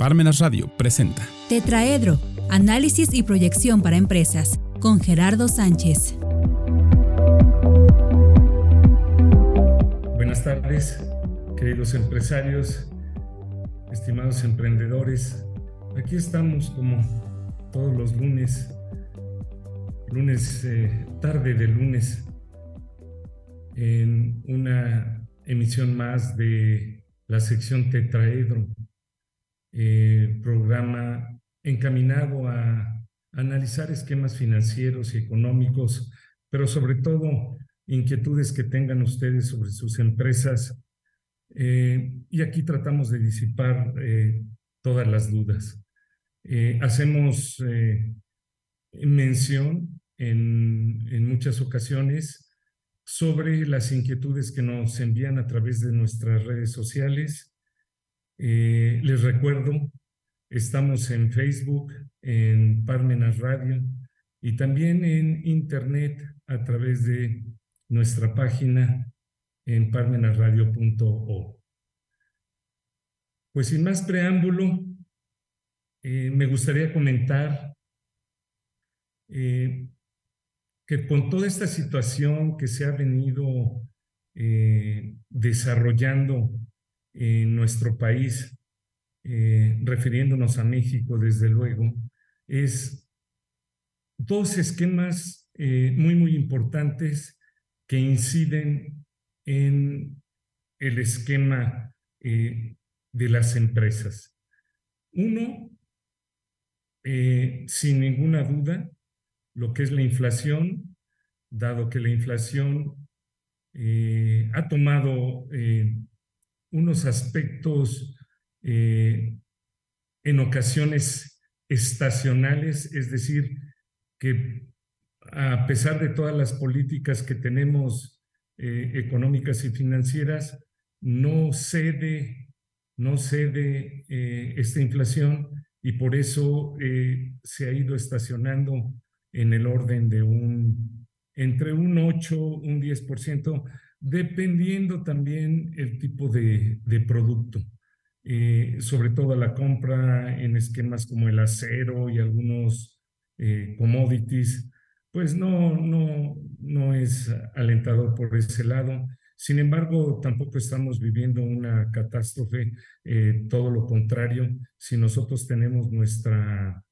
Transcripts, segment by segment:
Parmenas Radio presenta Tetraedro, análisis y proyección para empresas, con Gerardo Sánchez. Buenas tardes, queridos empresarios, estimados emprendedores. Aquí estamos como todos los lunes, lunes, eh, tarde de lunes, en una emisión más de la sección Tetraedro eh, programa encaminado a analizar esquemas financieros y económicos, pero sobre todo inquietudes que tengan ustedes sobre sus empresas. Eh, y aquí tratamos de disipar eh, todas las dudas. hacemos mención en, en muchas ocasiones sobre las inquietudes que nos envían a través de nuestras redes sociales eh, les recuerdo, estamos en Facebook, en Parmenas Radio y también en Internet a través de nuestra página en parmenasradio.org. Pues sin más preámbulo, eh, me gustaría comentar eh, que con toda esta situación que se ha venido desarrollando en nuestro país, eh, refiriéndonos a México desde luego, es dos esquemas eh, muy, muy importantes que inciden en el esquema eh, de las empresas. Uno, sin ninguna duda, lo que es la inflación, dado que la inflación ha tomado unos aspectos eh, en ocasiones estacionales, es decir, que a pesar de todas las políticas que tenemos eh, económicas y financieras, no cede, no cede eh, esta inflación y por eso se ha ido estacionando en el orden de un, entre un 8, un 10%, dependiendo también el tipo de, producto. Eh, sobre todo la compra en esquemas como el acero y algunos eh, commodities, pues no, no, no es alentador por ese lado. Sin embargo, tampoco estamos viviendo una catástrofe, eh, todo lo contrario, si nosotros tenemos nuestra,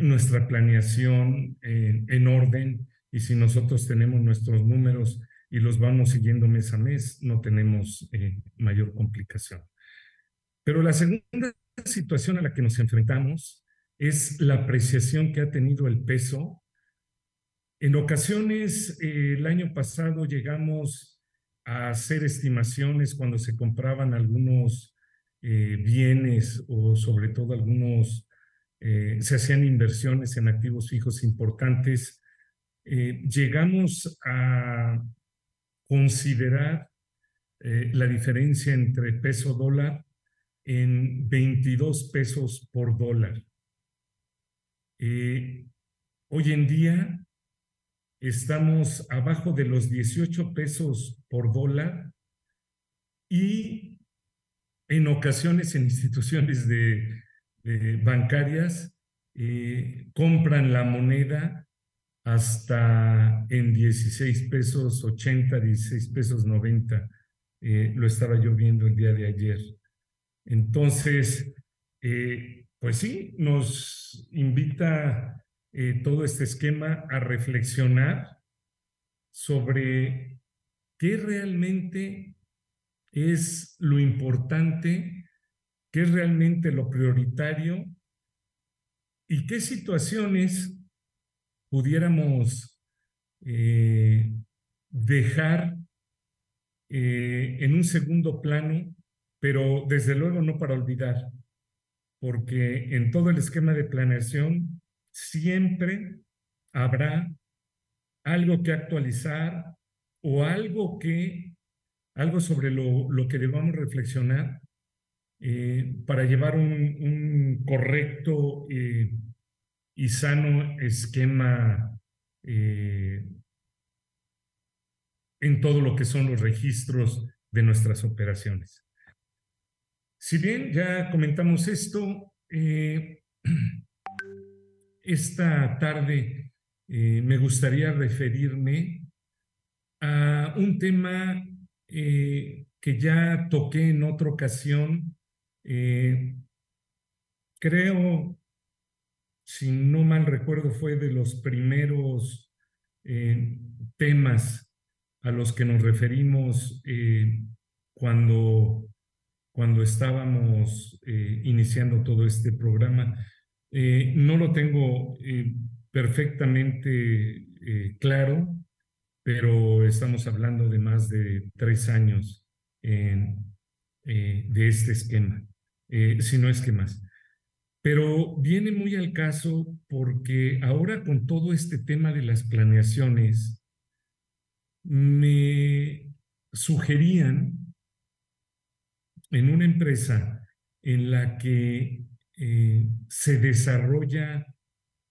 nuestra planeación en orden y si nosotros tenemos nuestros números y los vamos siguiendo mes a mes, no tenemos eh, mayor complicación. Pero la segunda situación a la que nos enfrentamos es la apreciación que ha tenido el peso. En ocasiones, eh, el año pasado llegamos a hacer estimaciones cuando se compraban algunos eh, bienes o sobre todo algunos, se hacían inversiones en activos fijos importantes. llegamos a considerar eh, la diferencia entre peso dólar en 22 pesos por dólar. Eh, hoy en día estamos abajo de los 18 pesos por dólar y en ocasiones en instituciones bancarias eh, compran la moneda hasta en 16 pesos 80, 16 pesos 90. Eh, lo estaba yo viendo el día de ayer. Entonces, eh, pues sí, nos invita eh, todo este esquema a reflexionar sobre qué realmente es lo importante, qué es realmente lo prioritario y qué situaciones pudiéramos eh, dejar eh, en un segundo plano, pero desde luego no para olvidar, porque en todo el esquema de planeación siempre habrá algo que actualizar o algo que, algo sobre lo, lo que debamos reflexionar eh, para llevar un, un correcto y sano esquema eh, en todo lo que son los registros de nuestras operaciones. Si bien ya comentamos esto, eh, esta tarde eh, me gustaría referirme a un tema que ya toqué en otra ocasión. creo, si no mal recuerdo, fue de los primeros temas a los que nos referimos cuando cuando estábamos eh, iniciando todo este programa. Eh, no lo tengo eh, perfectamente claro, pero estamos hablando de más de tres años de este esquema, si no es que más. Pero viene muy al caso porque ahora con todo este tema de las planeaciones, me sugerían en una empresa en la que eh, se desarrolla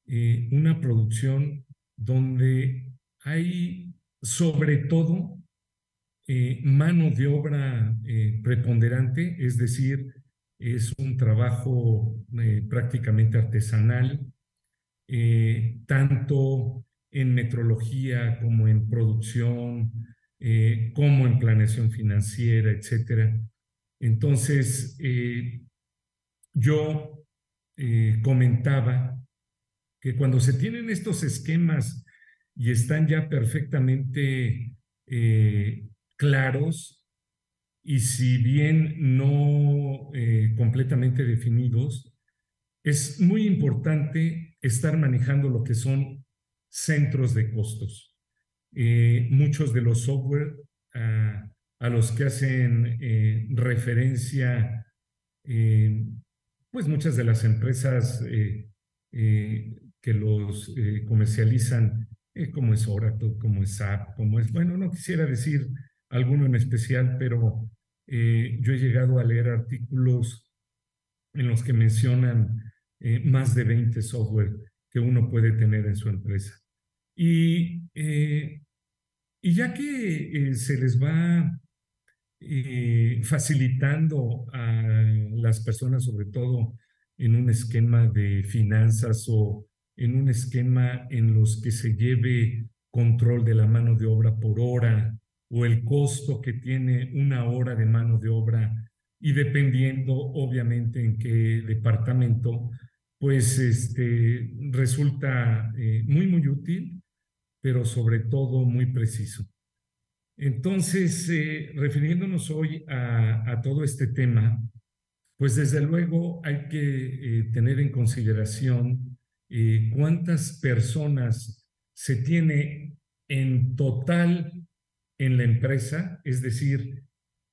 eh, una producción donde hay sobre todo eh, mano de obra preponderante, es decir, es un trabajo prácticamente artesanal, tanto en metrología como en producción, como en planeación financiera, etcétera. Entonces, eh, yo eh, comentaba que cuando se tienen estos esquemas y están ya perfectamente eh, claros, y si bien no completamente definidos, es muy importante estar manejando lo que son centros de costos. muchos de los software ah, a los que hacen eh, referencia, eh, pues muchas de las empresas eh, que los comercializan, como es Oracle, como es SAP, como es, bueno, no quisiera decir alguno en especial, pero yo he llegado a leer artículos en los que mencionan más de 20 software que uno puede tener en su empresa. Y, y ya que se les va eh, facilitando a las personas, sobre todo en un esquema de finanzas o en un esquema en los que se lleve control de la mano de obra por hora o el costo que tiene una hora de mano de obra y dependiendo obviamente en qué departamento, pues este, resulta eh, muy, muy útil, pero sobre todo muy preciso. Entonces, eh, refiriéndonos hoy a, todo este tema, pues desde luego hay que eh, tener en consideración cuántas personas se tiene en total en la empresa, es decir,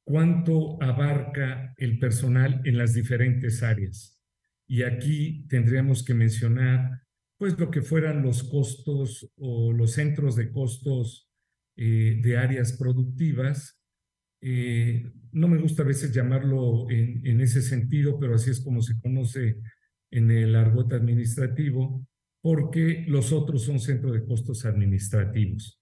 cuánto abarca el personal en las diferentes áreas. Y aquí tendríamos que mencionar, pues, lo que fueran los costos o los centros de costos eh, de áreas productivas. Eh, no me gusta a veces llamarlo en, ese sentido, pero así es como se conoce en el argot administrativo, porque los otros son centros de costos administrativos.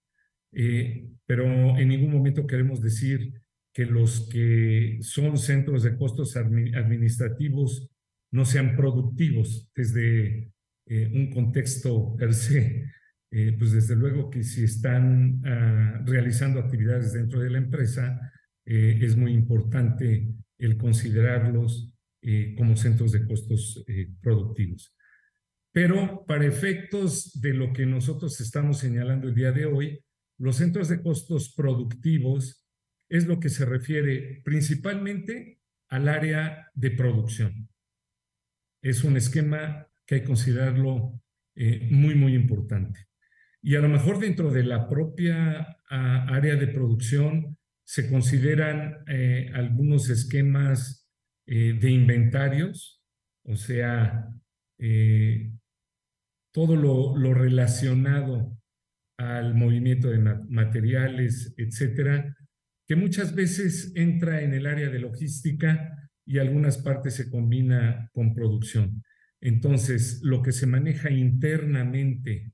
Eh, pero en ningún momento queremos decir que los que son centros de costos administrativos no sean productivos desde un contexto per se eh, pues desde luego que si están ah, realizando actividades dentro de la empresa, eh, es muy importante el considerarlos eh, como centros de costos productivos. Pero para efectos de lo que nosotros estamos señalando el día de hoy, los centros de costos productivos es lo que se refiere principalmente al área de producción. Es un esquema que hay que considerarlo muy, muy importante. Y a lo mejor dentro de la propia área de producción se consideran eh, algunos esquemas eh, de inventarios, o sea, eh, todo lo, relacionado al movimiento de materiales, etcétera, que muchas veces entra en el área de logística y algunas partes se combina con producción. Entonces, lo que se maneja internamente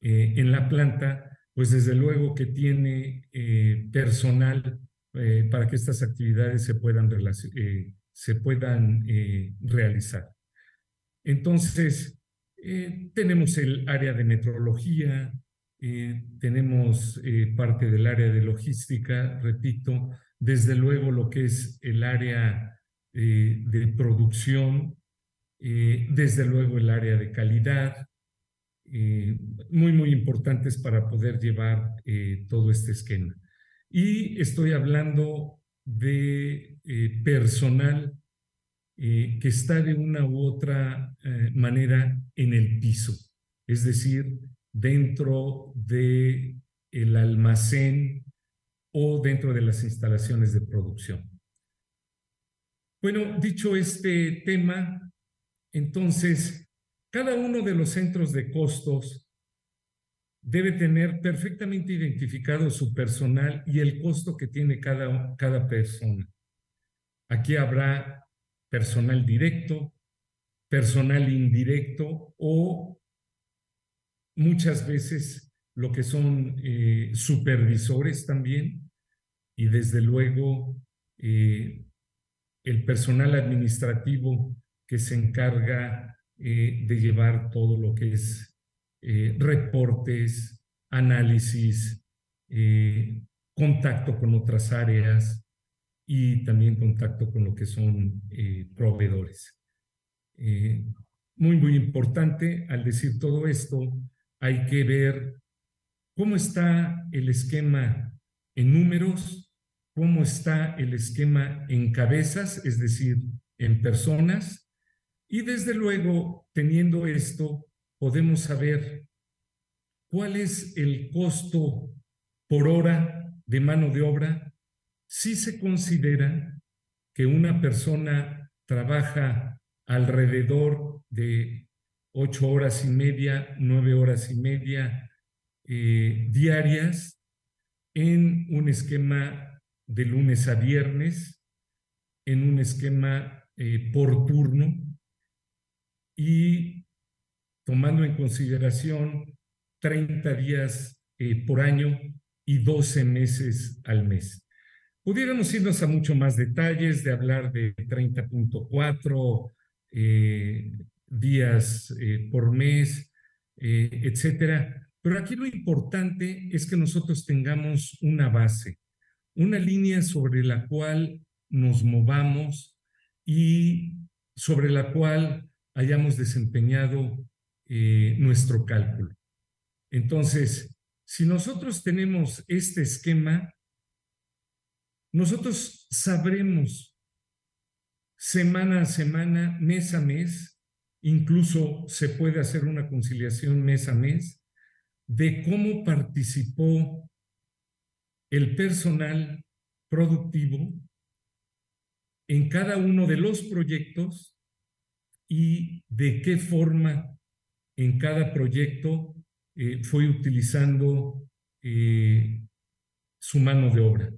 eh, en la planta, pues desde luego que tiene eh, personal eh, para que estas actividades se puedan se puedan realizar. Entonces, tenemos el área de metrología, tenemos parte del área de logística, repito, desde luego lo que es el área de producción, desde luego el área de calidad, eh, muy, muy importantes para poder llevar eh, todo este esquema. Y estoy hablando de eh, personal que está de una u otra manera en el piso, es decir, dentro de el almacén o dentro de las instalaciones de producción. Bueno, dicho este tema, entonces cada uno de los centros de costos debe tener perfectamente identificado su personal y el costo que tiene cada, cada persona. Aquí habrá personal directo, personal indirecto o muchas veces lo que son eh, supervisores también y desde luego eh, el personal administrativo que se encarga eh, de llevar todo lo que es reportes, análisis, contacto con otras áreas y también contacto con lo que son proveedores. muy, muy importante, al decir todo esto, hay que ver cómo está el esquema en números, cómo está el esquema en cabezas, es decir, en personas, y desde luego, teniendo esto, podemos saber cuál es el costo por hora de mano de obra. Si se considera que una persona trabaja alrededor de ocho horas y media, nueve horas y media eh, diarias en un esquema de lunes a viernes, en un esquema eh, por turno, y tomando en consideración 30 días eh, por año y 12 meses al mes. Pudiéramos irnos a mucho más detalles de hablar de 30.4 eh, días eh, por mes, etcétera. Pero aquí lo importante es que nosotros tengamos una base, una línea sobre la cual nos movamos y sobre la cual hayamos desempeñado eh, nuestro cálculo. Entonces, si nosotros tenemos este esquema, nosotros sabremos semana a semana, mes a mes, incluso se puede hacer una conciliación mes a mes, de cómo participó el personal productivo en cada uno de los proyectos y de qué forma en cada proyecto eh, fue utilizando eh, su mano de obra,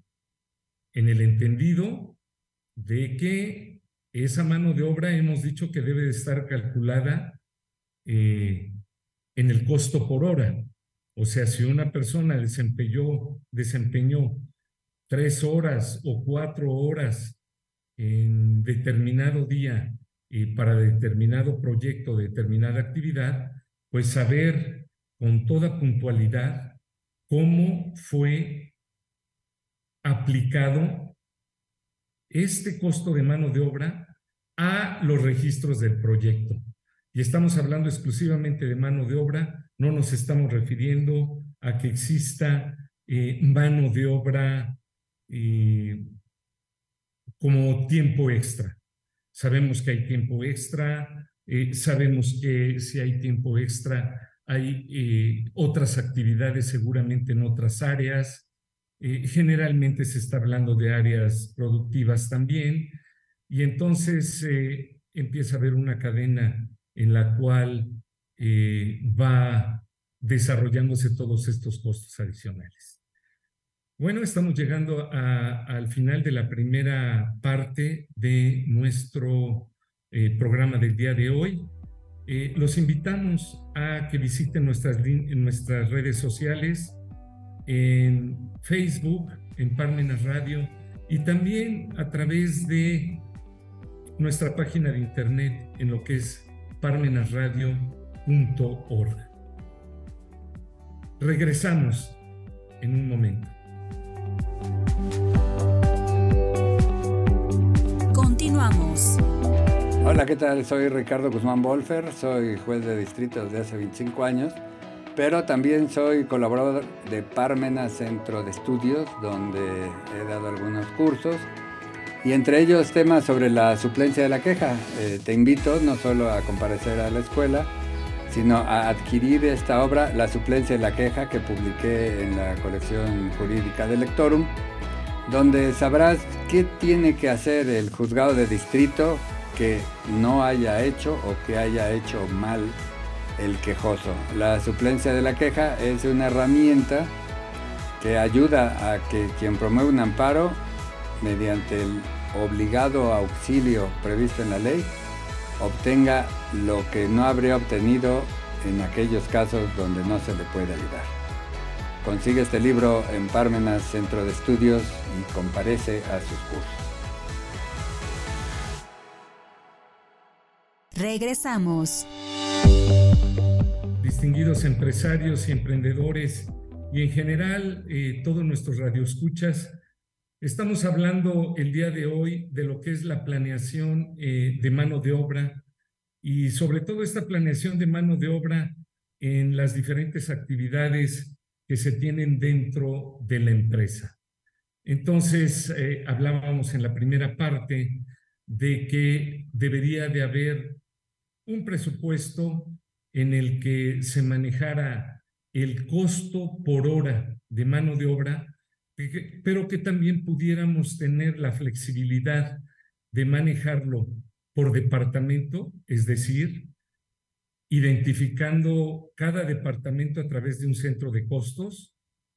en el entendido de que esa mano de obra hemos dicho que debe de estar calculada eh, en el costo por hora. O sea, si una persona desempeñó, desempeñó tres horas o cuatro horas en determinado día y para determinado proyecto, determinada actividad, pues saber con toda puntualidad cómo fue aplicado este costo de mano de obra a los registros del proyecto. Y estamos hablando exclusivamente de mano de obra, no nos estamos refiriendo a que exista eh, mano de obra eh, como tiempo extra. Sabemos que hay tiempo extra, eh, sabemos que si hay tiempo extra hay otras actividades seguramente en otras áreas. Generalmente se está hablando de áreas productivas también y entonces empieza a haber una cadena en la cual va desarrollándose todos estos costos adicionales. Bueno, estamos llegando al final de la primera parte de nuestro eh, programa del día de hoy. Eh, los invitamos a que visiten nuestras, nuestras redes sociales en Facebook, en Parmenas Radio y también a través de nuestra página de internet en lo que es parmenasradio.org. Regresamos en un momento. Continuamos. Hola, ¿qué tal? Soy Ricardo Guzmán Bolfer, soy juez de distrito desde hace 25 años, pero también soy colaborador de Parmena Centro de Estudios, donde he dado algunos cursos y entre ellos temas sobre la suplencia de la queja. Eh, te invito no solo a comparecer a la escuela, sino a adquirir esta obra, La suplencia de la queja, que publiqué en la colección jurídica de Lectorum, donde sabrás qué tiene que hacer el juzgado de distrito que no haya hecho o que haya hecho mal el quejoso. La suplencia de la queja es una herramienta que ayuda a que quien promueve un amparo mediante el obligado auxilio previsto en la ley obtenga lo que no habría obtenido en aquellos casos donde no se le puede ayudar. Consigue este libro en Parmenas Centro de Estudios y comparece a sus cursos. Regresamos. Distinguidos empresarios y emprendedores y en general eh, todos nuestros radioescuchas, Estamos hablando el día de hoy de lo que es la planeación eh, de mano de obra y sobre todo esta planeación de mano de obra en las diferentes actividades que se tienen dentro de la empresa. Entonces, eh, hablábamos en la primera parte de que debería de haber un presupuesto en el que se manejara el costo por hora de mano de obra pero que también pudiéramos tener la flexibilidad de manejarlo por departamento, es decir, identificando cada departamento a través de un centro de costos,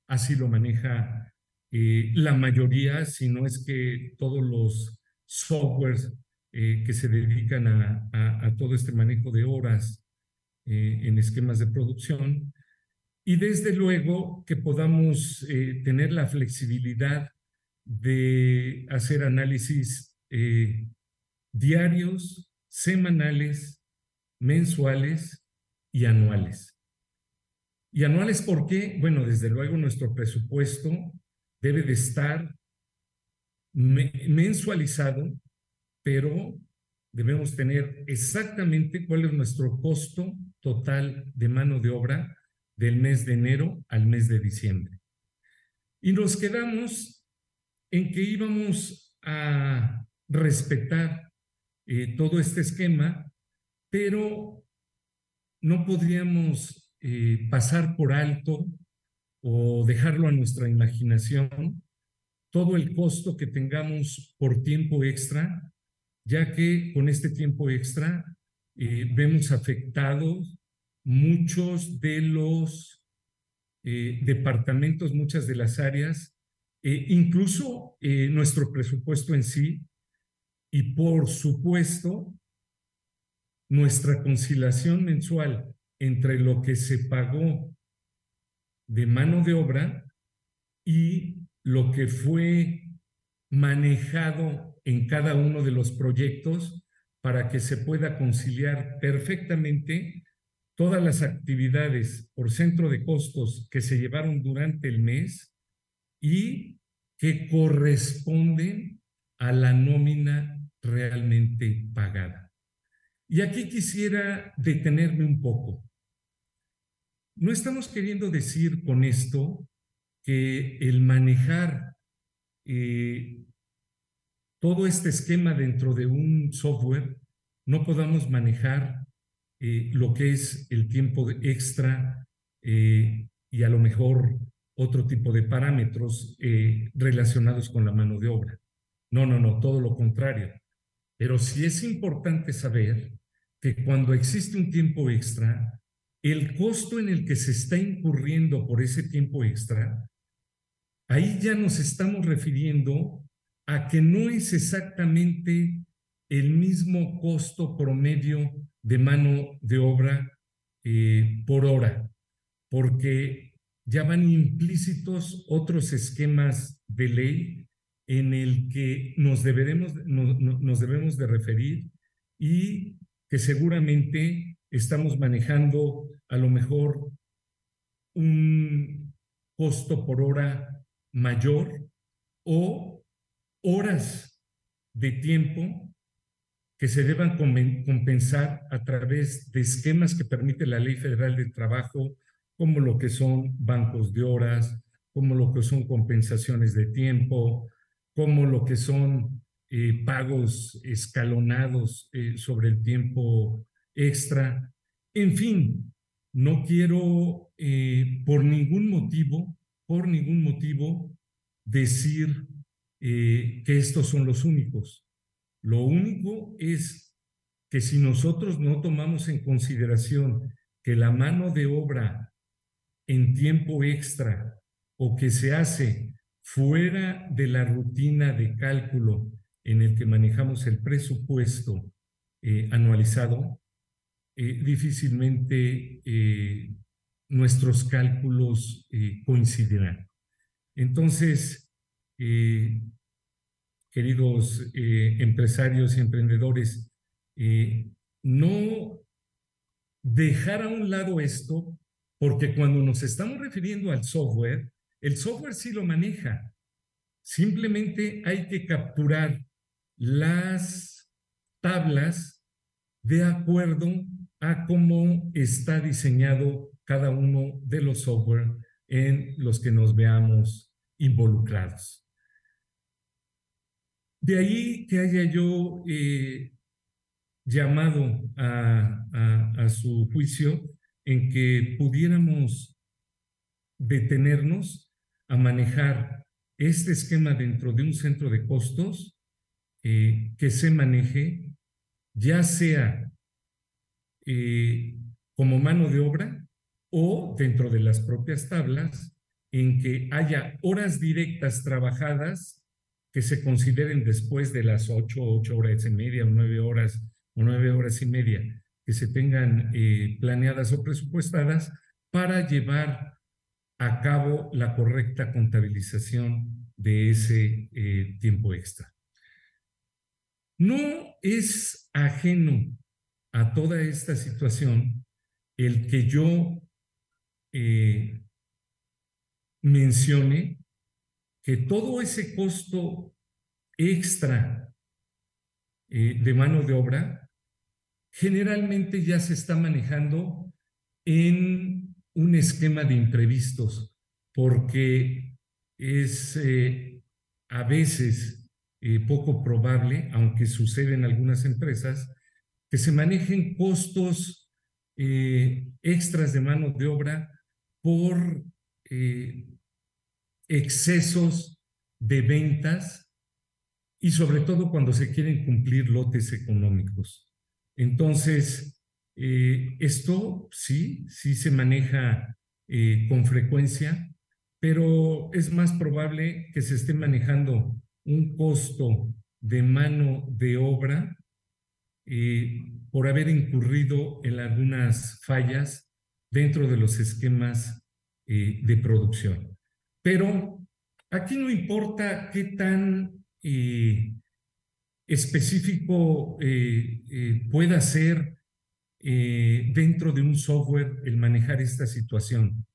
así lo maneja eh, la mayoría, si no es que todos los softwares eh, que se dedican a, todo este manejo de horas eh, en esquemas de producción, y desde luego que podamos eh, tener la flexibilidad de hacer análisis eh, diarios, semanales, mensuales y anuales. ¿Y anuales por qué? Bueno, desde luego nuestro presupuesto debe de estar mensualizado, pero debemos tener exactamente cuál es nuestro costo total de mano de obra del mes de enero al mes de diciembre. Y nos quedamos en que íbamos a respetar eh, todo este esquema, pero no podríamos eh, pasar por alto o dejarlo a nuestra imaginación todo el costo que tengamos por tiempo extra, ya que con este tiempo extra eh, vemos afectados muchos de los eh, departamentos, muchas de las áreas, eh, incluso eh, nuestro presupuesto en sí, y por supuesto, nuestra conciliación mensual entre lo que se pagó de mano de obra y lo que fue manejado en cada uno de los proyectos para que se pueda conciliar perfectamente todas las actividades por centro de costos que se llevaron durante el mes y que corresponden a la nómina realmente pagada. Y aquí quisiera detenerme un poco. No estamos queriendo decir con esto que el manejar eh, todo este esquema dentro de un software no podamos manejar eh, lo que es el tiempo extra eh, y a lo mejor otro tipo de parámetros eh, relacionados con la mano de obra. No, no, no, todo lo contrario. Pero sí es importante saber que cuando existe un tiempo extra, el costo en el que se está incurriendo por ese tiempo extra, ahí ya nos estamos refiriendo a que no es exactamente el mismo costo promedio de mano de obra eh, por hora, porque ya van implícitos otros esquemas de ley en el que nos, deberemos, nos debemos de referir y que seguramente estamos manejando a lo mejor un costo por hora mayor o horas de tiempo que se deban compensar a través de esquemas que permite la Ley Federal de Trabajo, como lo que son bancos de horas, como lo que son compensaciones de tiempo, como lo que son eh, pagos escalonados eh, sobre el tiempo extra. En fin, no quiero eh, por ningún motivo, por ningún motivo, decir que estos son los únicos. Lo único es que si nosotros no tomamos en consideración que la mano de obra en tiempo extra o que se hace fuera de la rutina de cálculo en el que manejamos el presupuesto eh, anualizado, eh, difícilmente eh, nuestros cálculos coincidirán. Entonces, queridos empresarios y emprendedores, no dejar a un lado esto, porque cuando nos estamos refiriendo al software, el software sí lo maneja. Simplemente hay que capturar las tablas de acuerdo a cómo está diseñado cada uno de los software en los que nos veamos involucrados. De ahí que haya yo eh, llamado a su juicio en que pudiéramos detenernos a manejar este esquema dentro de un centro de costos eh, que se maneje, ya sea eh, como mano de obra o dentro de las propias tablas, en que haya horas directas trabajadas que se consideren después de las ocho, ocho horas y media o nueve horas o nueve horas y media que se tengan eh, planeadas o presupuestadas para llevar a cabo la correcta contabilización de ese eh, tiempo extra. No es ajeno a toda esta situación el que yo eh, mencione que todo ese costo extra eh, de mano de obra generalmente ya se está manejando en un esquema de imprevistos, porque es eh, a veces eh, poco probable, aunque sucede en algunas empresas, que se manejen costos extras de mano de obra por excesos de ventas y sobre todo cuando se quieren cumplir lotes económicos. Entonces, eh, esto sí, sí se maneja eh, con frecuencia, pero es más probable que se esté manejando un costo de mano de obra eh, por haber incurrido en algunas fallas dentro de los esquemas de producción. Pero aquí no importa qué tan específico pueda ser eh, dentro de un software el manejar esta situación.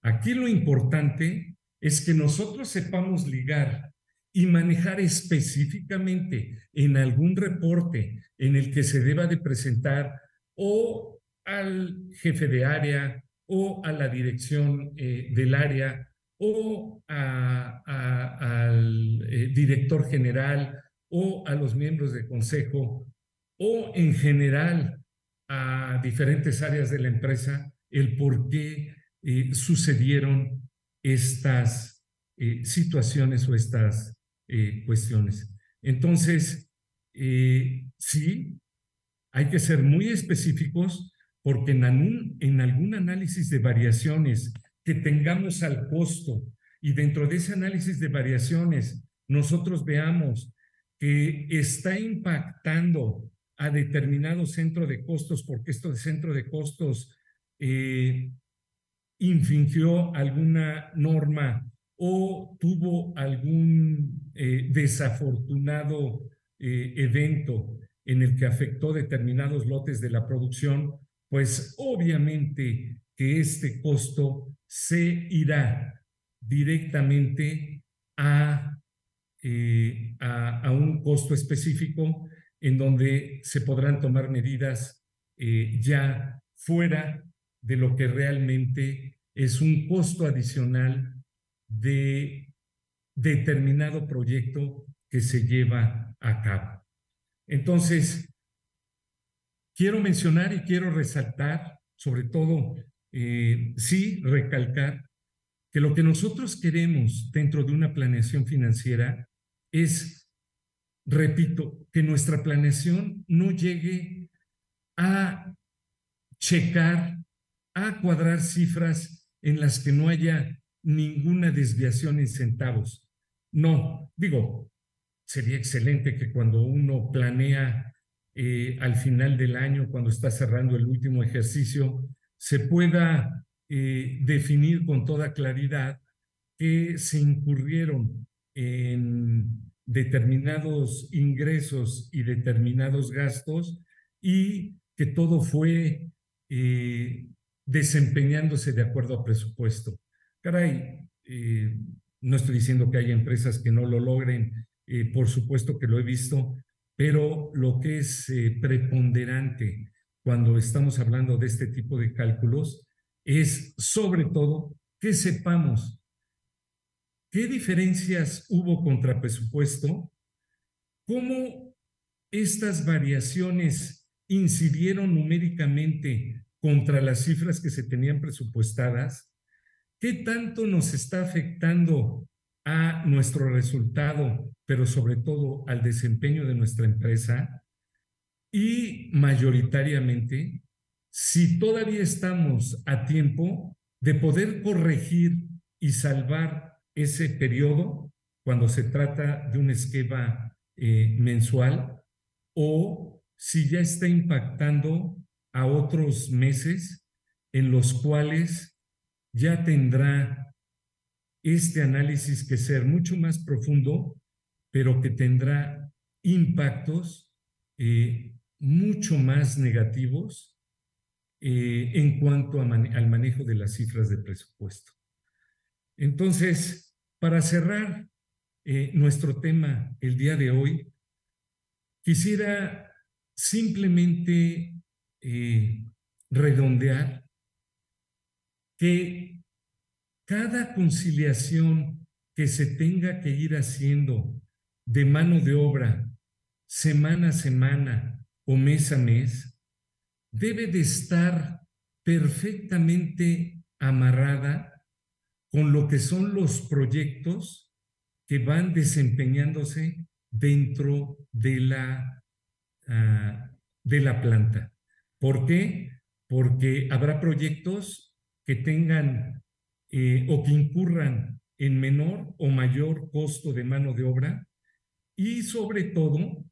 Aquí lo importante es que nosotros sepamos ligar y manejar específicamente en algún reporte en el que se deba de presentar o al jefe de área o a la dirección eh, del área o al eh, director general o a los miembros del consejo o en general a diferentes áreas de la empresa el por qué eh, sucedieron estas eh, situaciones o estas cuestiones. Entonces, sí, hay que ser muy específicos porque en algún, en algún análisis de variaciones que tengamos al costo. Y dentro de ese análisis de variaciones nosotros veamos que está impactando a determinado centro de costos porque esto de centro de costos eh, infringió alguna norma o tuvo algún eh, desafortunado eh, evento en el que afectó determinados lotes de la producción, pues obviamente que este costo se irá directamente a, eh, a, un costo específico en donde se podrán tomar medidas ya fuera de lo que realmente es un costo adicional de determinado proyecto que se lleva a cabo. Entonces, quiero mencionar y quiero resaltar, sobre todo, eh, sí, recalcar que lo que nosotros queremos dentro de una planeación financiera es, repito, que nuestra planeación no llegue a checar, a cuadrar cifras en las que no haya ninguna desviación en centavos. No, digo, sería excelente que cuando uno planea eh, al final del año, cuando está cerrando el último ejercicio, se pueda eh, definir con toda claridad que se incurrieron en determinados ingresos y determinados gastos y que todo fue eh, desempeñándose de acuerdo a presupuesto. Caray, eh, no estoy diciendo que haya empresas que no lo logren, por supuesto que lo he visto, pero lo que es preponderante cuando estamos hablando de este tipo de cálculos es sobre todo que sepamos qué diferencias hubo contra presupuesto, cómo estas variaciones incidieron numéricamente contra las cifras que se tenían presupuestadas ¿Qué tanto nos está afectando a nuestro resultado, pero sobre todo al desempeño de nuestra empresa? Y mayoritariamente, si todavía estamos a tiempo de poder corregir y salvar ese periodo cuando se trata de un esquema eh, mensual o si ya está impactando a otros meses en los cuales ya tendrá este análisis que ser mucho más profundo, pero que tendrá impactos eh, mucho más negativos eh, en cuanto al manejo de las cifras de presupuesto. Entonces, para cerrar eh, nuestro tema el día de hoy, quisiera simplemente redondear que cada conciliación que se tenga que ir haciendo de mano de obra, semana a semana o mes a mes, debe de estar perfectamente amarrada con lo que son los proyectos que van desempeñándose dentro de la, ah, de la planta. ¿Por qué? Porque habrá proyectos que tengan eh, o que incurran en menor o mayor costo de mano de obra y sobre todo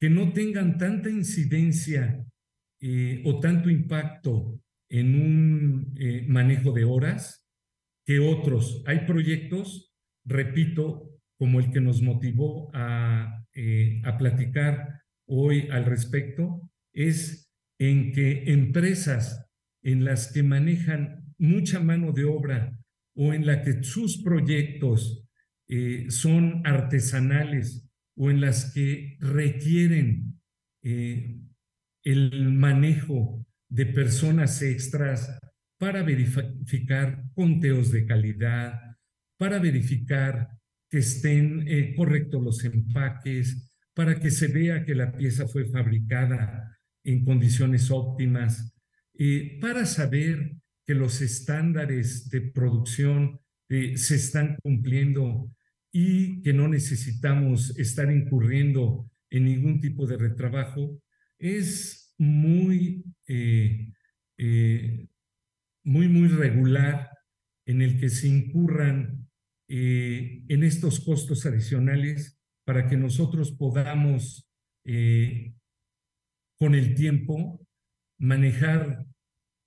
que no tengan tanta incidencia eh, o tanto impacto en un eh, manejo de horas que otros. Hay proyectos, repito, como el que nos motivó a, a platicar hoy al respecto, es en que empresas en las que manejan mucha mano de obra o en la que sus proyectos eh, son artesanales o en las que requieren eh, el manejo de personas extras para verificar conteos de calidad, para verificar que estén eh, correctos los empaques, para que se vea que la pieza fue fabricada en condiciones óptimas, eh, para saber que los estándares de producción eh, se están cumpliendo y que no necesitamos estar incurriendo en ningún tipo de retrabajo, es muy, eh, muy, muy regular en el que se incurran en estos costos adicionales para que nosotros podamos, con el tiempo, manejar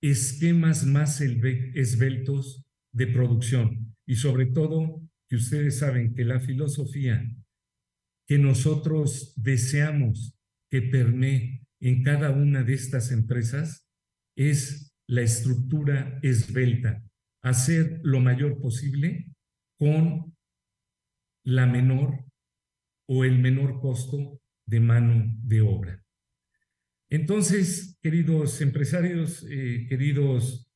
esquemas más esbeltos de producción. y sobre todo que ustedes saben que la filosofía que nosotros deseamos que permee en cada una de estas empresas es la estructura esbelta, hacer lo mayor posible con la menor o el menor costo de mano de obra. Entonces, queridos empresarios, eh, queridos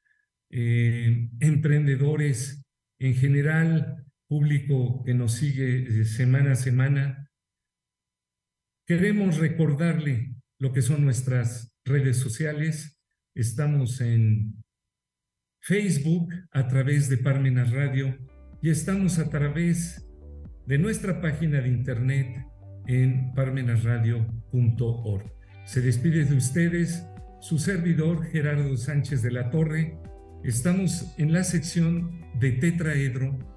eh, emprendedores, en general, público que nos sigue semana a semana, queremos recordarle lo que son nuestras redes sociales. Estamos en Facebook a través de Parmenas Radio y estamos a través de nuestra página de internet en parmenasradio.org. Se despide de ustedes su servidor Gerardo Sánchez de la Torre. Estamos en la sección de Tetraedro.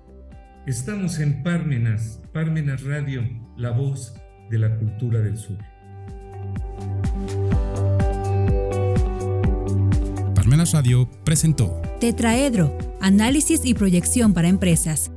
Estamos en Parmenas, Parmenas Radio, la voz de la cultura del sur. Parmenas Radio presentó Tetraedro, análisis y proyección para empresas